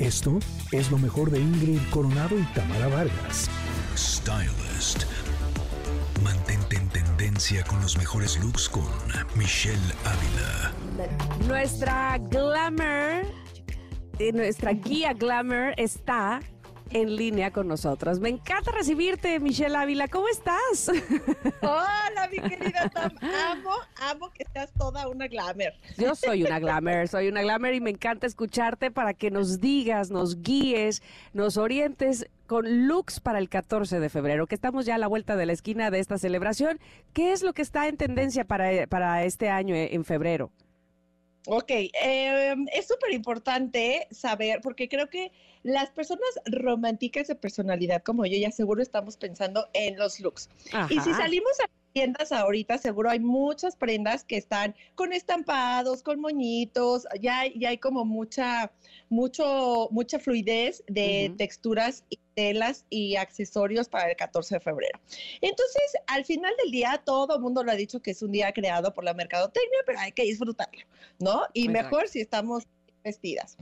Esto es lo mejor de Ingrid Coronado y Tamara Vargas. Stylist. Mantente en tendencia con los mejores looks con Michelle Ávila. Nuestra glamour, nuestra guía glamour está en línea con nosotros. Me encanta recibirte, Michelle Ávila. ¿Cómo estás? Hola, mi querida Tam. Amo, amo que seas toda una glamour. Yo soy una glamour, soy una glamour y me encanta escucharte para que nos digas, nos guíes, nos orientes con looks para el 14 de febrero, que estamos ya a la vuelta de la esquina de esta celebración. ¿Qué es lo que está en tendencia para, para este año eh, en febrero? Ok, eh, es súper importante saber, porque creo que las personas románticas de personalidad como yo ya seguro estamos pensando en los looks. Y si salimos a tiendas ahorita, seguro hay muchas prendas que están con estampados, con moñitos, ya, ya hay como mucha, mucho, mucha fluidez de texturas y telas y accesorios para el 14 de febrero. Entonces, al final del día, todo el mundo lo ha dicho que es un día creado por la mercadotecnia, pero hay que disfrutarlo, ¿no? Y mejor si estamos vestidas.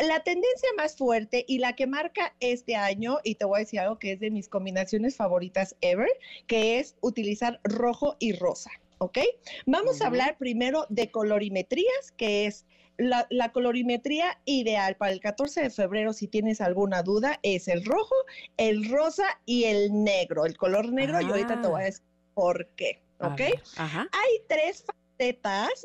la tendencia más fuerte y la que marca este año, y te voy a decir algo que es de mis combinaciones favoritas ever, que es utilizar rojo y rosa. ¿Ok? Vamos a hablar primero de colorimetrías, que es la, colorimetría ideal para el 14 de febrero, si tienes alguna duda, es el rojo, el rosa y el negro. El color negro, y ahorita te voy a ah. decir por qué. ¿Ok? Hay tres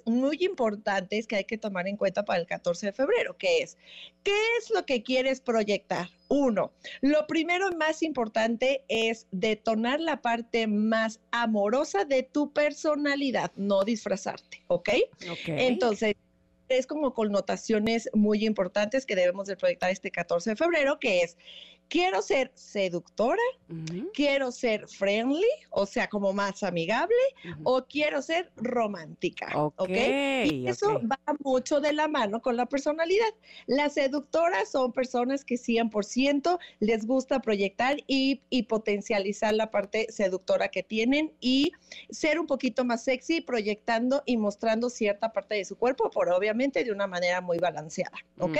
muy importantes que hay que tomar en cuenta para el 14 de febrero, que es, ¿qué es lo que quieres proyectar? Uno, lo primero más importante es detonar la parte más amorosa de tu personalidad, no disfrazarte, ¿ok? Entonces, es como connotaciones muy importantes que debemos de proyectar este 14 de febrero, que es quiero ser seductora, quiero ser friendly, o sea, como más amigable, o quiero ser romántica. Ok. Y eso va mucho de la mano con la personalidad. Las seductoras son personas que 100% les gusta proyectar y, potencializar la parte seductora que tienen y ser un poquito más sexy, proyectando y mostrando cierta parte de su cuerpo, pero obviamente de una manera muy balanceada. ¿Ok?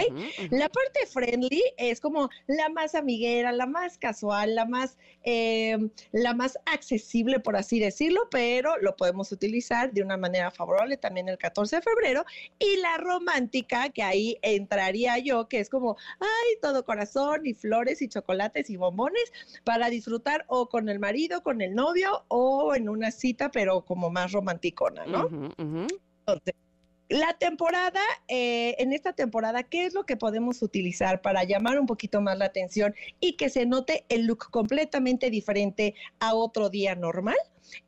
La parte friendly es como la más amigable la más casual, la más, eh, la más accesible, por así decirlo, pero lo podemos utilizar de una manera favorable también el 14 de febrero. Y la romántica, que ahí entraría yo, que es como, ay, todo corazón y flores y chocolates y bombones para disfrutar o con el marido, con el novio o en una cita, pero como más romanticona, ¿no? Entonces, la temporada, eh, en esta temporada, ¿qué es lo que podemos utilizar para llamar un poquito más la atención y que se note el look completamente diferente a otro día normal?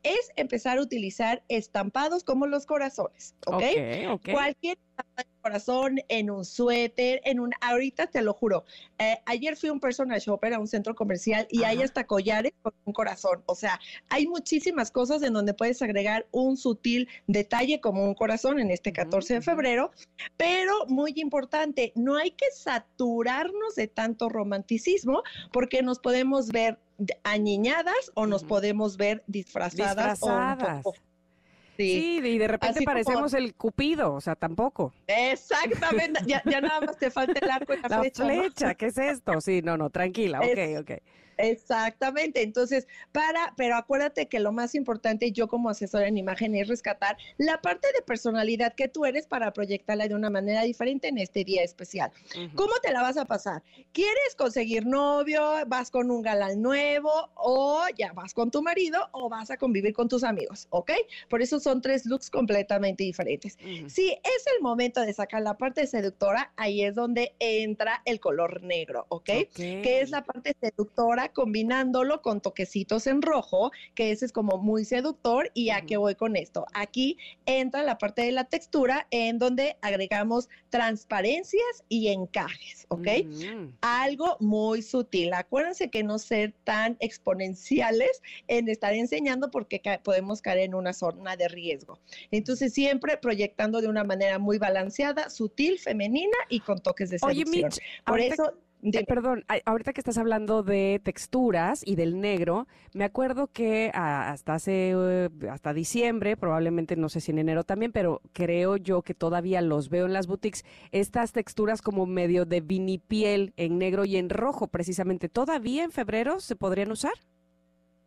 Es empezar a utilizar estampados como los corazones, ¿ok? okay, Cualquier corazón, en un suéter, en un, ahorita te lo juro, eh, ayer fui un personal shopper a un centro comercial y hay hasta collares con un corazón, o sea, hay muchísimas cosas en donde puedes agregar un sutil detalle como un corazón en este 14 de febrero, pero muy importante, no hay que saturarnos de tanto romanticismo porque nos podemos ver añeñadas o nos podemos ver disfrazadas, disfrazadas. O Sí. y de repente parecemos el cupido, o sea, tampoco. Exactamente, ya, nada más te falta el arco y la, la flecha. ¿qué es esto? Sí, no, no, tranquila, ok, ok. Exactamente, entonces, para, pero acuérdate que lo más importante yo como asesora en imagen es rescatar la parte de personalidad que tú eres para proyectarla de una manera diferente en este día especial. ¿Cómo te la vas a pasar? ¿Quieres conseguir novio? ¿Vas con un galán nuevo? ¿O ya vas con tu marido? ¿O vas a convivir con tus amigos? ¿Ok? Por eso son tres looks completamente diferentes. Si es el momento de sacar la parte seductora, ahí es donde entra el color negro, ¿ok? Que es la parte seductora combinándolo con toquecitos en rojo, que ese es como muy seductor. ¿Y a qué voy con esto? Aquí entra la parte de la textura en donde agregamos transparencias y encajes, ¿ok? Algo muy sutil. Acuérdense que no ser tan exponenciales en estar enseñando porque podemos caer en una zona de riesgo. Entonces, siempre proyectando de una manera muy balanceada, sutil, femenina y con toques de seducción. Por eso perdón, ahorita que estás hablando de texturas y del negro, me acuerdo que hasta hace, eh, hasta diciembre, probablemente no sé si en enero también, pero creo yo que todavía los veo en las boutiques, estas texturas como medio de vinipiel en negro y en rojo precisamente, ¿todavía en febrero se podrían usar?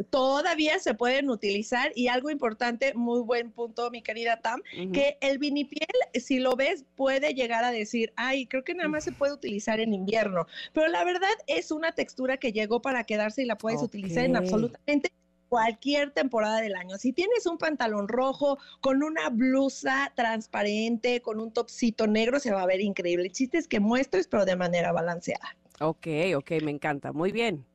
Todavía se pueden utilizar y algo importante, muy buen punto, mi querida Tam, que el vinipiel, si lo ves, puede llegar a decir, ay, creo que nada más se puede utilizar en invierno, pero la verdad es una textura que llegó para quedarse y la puedes utilizar en absolutamente cualquier temporada del año. Si tienes un pantalón rojo con una blusa transparente, con un topcito negro, se va a ver increíble. El chiste es que muestres, pero de manera balanceada. Ok, ok, me encanta. Muy bien.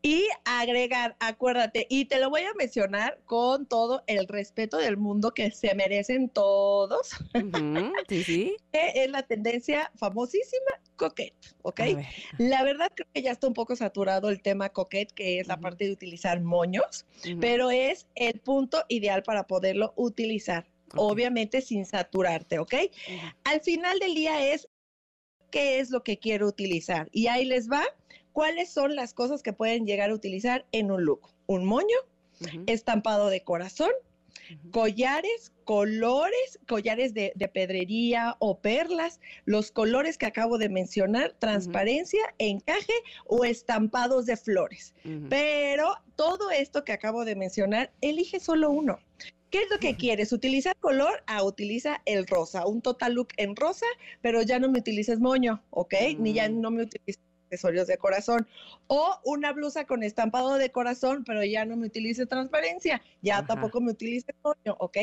Y agregar, acuérdate, y te lo voy a mencionar con todo el respeto del mundo que se merecen todos. sí, sí. es la tendencia famosísima coquette, ¿ok? La verdad creo que ya está un poco saturado el tema coquette, que es la parte de utilizar moños, pero es el punto ideal para poderlo utilizar. Obviamente sin saturarte, ¿ok? Al final del día es qué es lo que quiero utilizar. Y ahí les va ¿Cuáles son las cosas que pueden llegar a utilizar en un look? Un moño, estampado de corazón, collares, colores, collares de, pedrería o perlas, los colores que acabo de mencionar, transparencia, encaje o estampados de flores. Pero todo esto que acabo de mencionar, elige solo uno. ¿Qué es lo que quieres? ¿Utilizar color? Ah, utiliza el rosa, un total look en rosa, pero ya no me utilices moño, ¿ok? Ni ya mm. no me utilices accesorios de corazón. O una blusa con estampado de corazón, pero ya no me utilice transparencia, ya tampoco me utilice toño, ¿ok?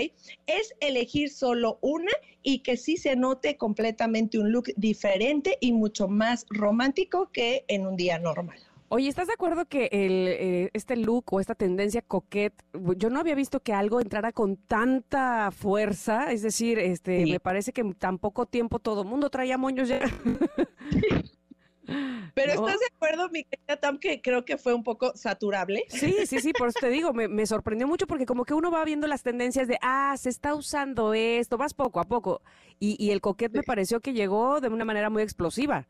Es elegir solo una y que sí se note completamente un look diferente y mucho más romántico que en un día normal. Oye, ¿estás de acuerdo que el, eh, este look o esta tendencia coquette, yo no había visto que algo entrara con tanta fuerza? Es decir, este, me parece que en tan poco tiempo todo el mundo traía moños ya. ¿estás de acuerdo, mi querida Tam, que creo que fue un poco saturable? Sí, sí, sí, por eso te digo, me, sorprendió mucho porque como que uno va viendo las tendencias de, ah, se está usando esto, vas poco a poco. Y, el coquet me pareció que llegó de una manera muy explosiva.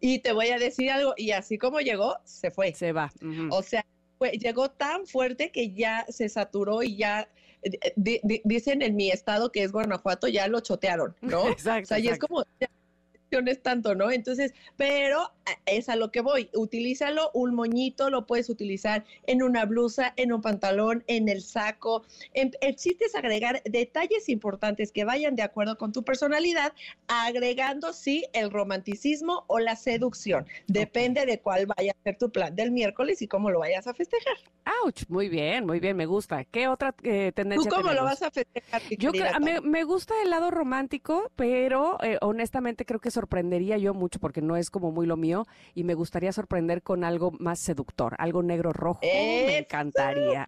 Y te voy a decir algo, y así como llegó, se fue. Se va. O sea, llegó tan fuerte que ya se saturó y ya eh, dicen en mi estado que es Guanajuato, ya lo chotearon, ¿no? Exacto. O sea, y es como, es tanto, ¿no? Entonces, pero es a lo que voy. Utilízalo, un moñito lo puedes utilizar en una blusa, en un pantalón, en el saco. En, el chiste es agregar detalles importantes que vayan de acuerdo con tu personalidad, agregando, sí, el romanticismo o la seducción. Depende de cuál vaya a ser tu plan del miércoles y cómo lo vayas a festejar. ¡Auch! Muy bien, muy bien, me gusta. ¿Qué otra eh, tendencia ¿Tú cómo lo vas a festejar? Yo me, me, gusta el lado romántico, pero eh, honestamente creo que sorprendería yo mucho porque no es como muy lo mío y me gustaría sorprender con algo más seductor, algo negro rojo. Me encantaría.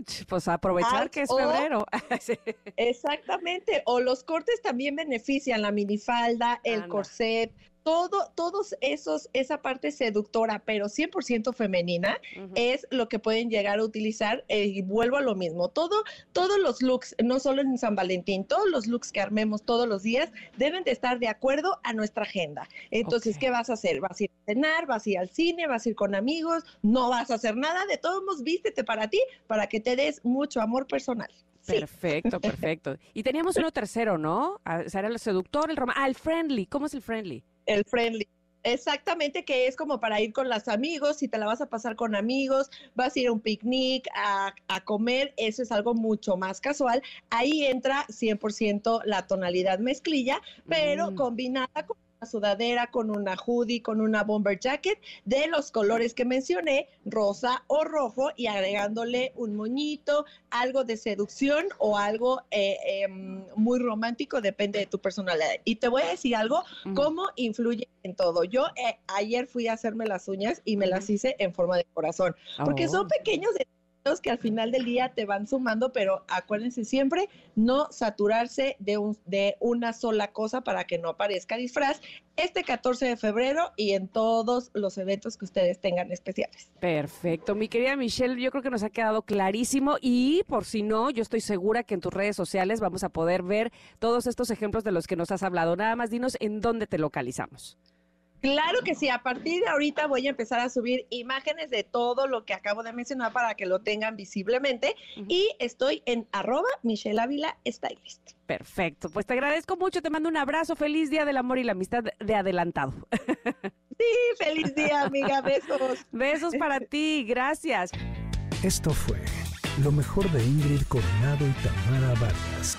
¡Auch! Pues aprovechar que es febrero. Exactamente. O los cortes también benefician la minifalda, el corset, todo, todos esos, esa parte seductora, pero 100% femenina, es lo que pueden llegar a utilizar. Eh, y vuelvo a lo mismo, todo, todos los looks, no solo en San Valentín, todos los looks que armemos todos los días deben de estar de acuerdo a nuestra agenda. Entonces, ¿qué vas a hacer? ¿Vas a ir a cenar? ¿Vas a ir al cine? ¿Vas a ir con amigos? No vas a hacer nada, de todos modos, vístete para ti, para que te des mucho amor personal. Perfecto, perfecto. Y teníamos uno tercero, ¿no? Ah, o sea, era el seductor, el romántico. Ah, el friendly. ¿Cómo es el friendly? El friendly. Exactamente, que es como para ir con los amigos, si te la vas a pasar con amigos, vas a ir a un picnic, a, comer, eso es algo mucho más casual. Ahí entra 100% la tonalidad mezclilla, pero mm. combinada con sudadera, con una hoodie, con una bomber jacket de los colores que mencioné, rosa o rojo, y agregándole un moñito, algo de seducción o algo eh, em, muy romántico, depende de tu personalidad. Y te voy a decir algo, cómo influye en todo. Yo eh, ayer fui a hacerme las uñas y me las hice en forma de corazón, porque son oh. pequeños detalles que al final del día te van sumando, pero acuérdense siempre no saturarse de, un, de una sola cosa para que no aparezca disfraz este 14 de febrero y en todos los eventos que ustedes tengan especiales. Perfecto, mi querida Michelle, yo creo que nos ha quedado clarísimo y por si no, yo estoy segura que en tus redes sociales vamos a poder ver todos estos ejemplos de los que nos has hablado. Nada más dinos en dónde te localizamos. Claro que sí, a partir de ahorita voy a empezar a subir imágenes de todo lo que acabo de mencionar para que lo tengan visiblemente y estoy en arroba Michelle Ávila Stylist. Perfecto, pues te agradezco mucho, te mando un abrazo, feliz Día del Amor y la Amistad de adelantado. Sí, feliz día amiga, besos. Besos para ti, gracias. Esto fue lo mejor de Ingrid Coronado y Tamara Vargas.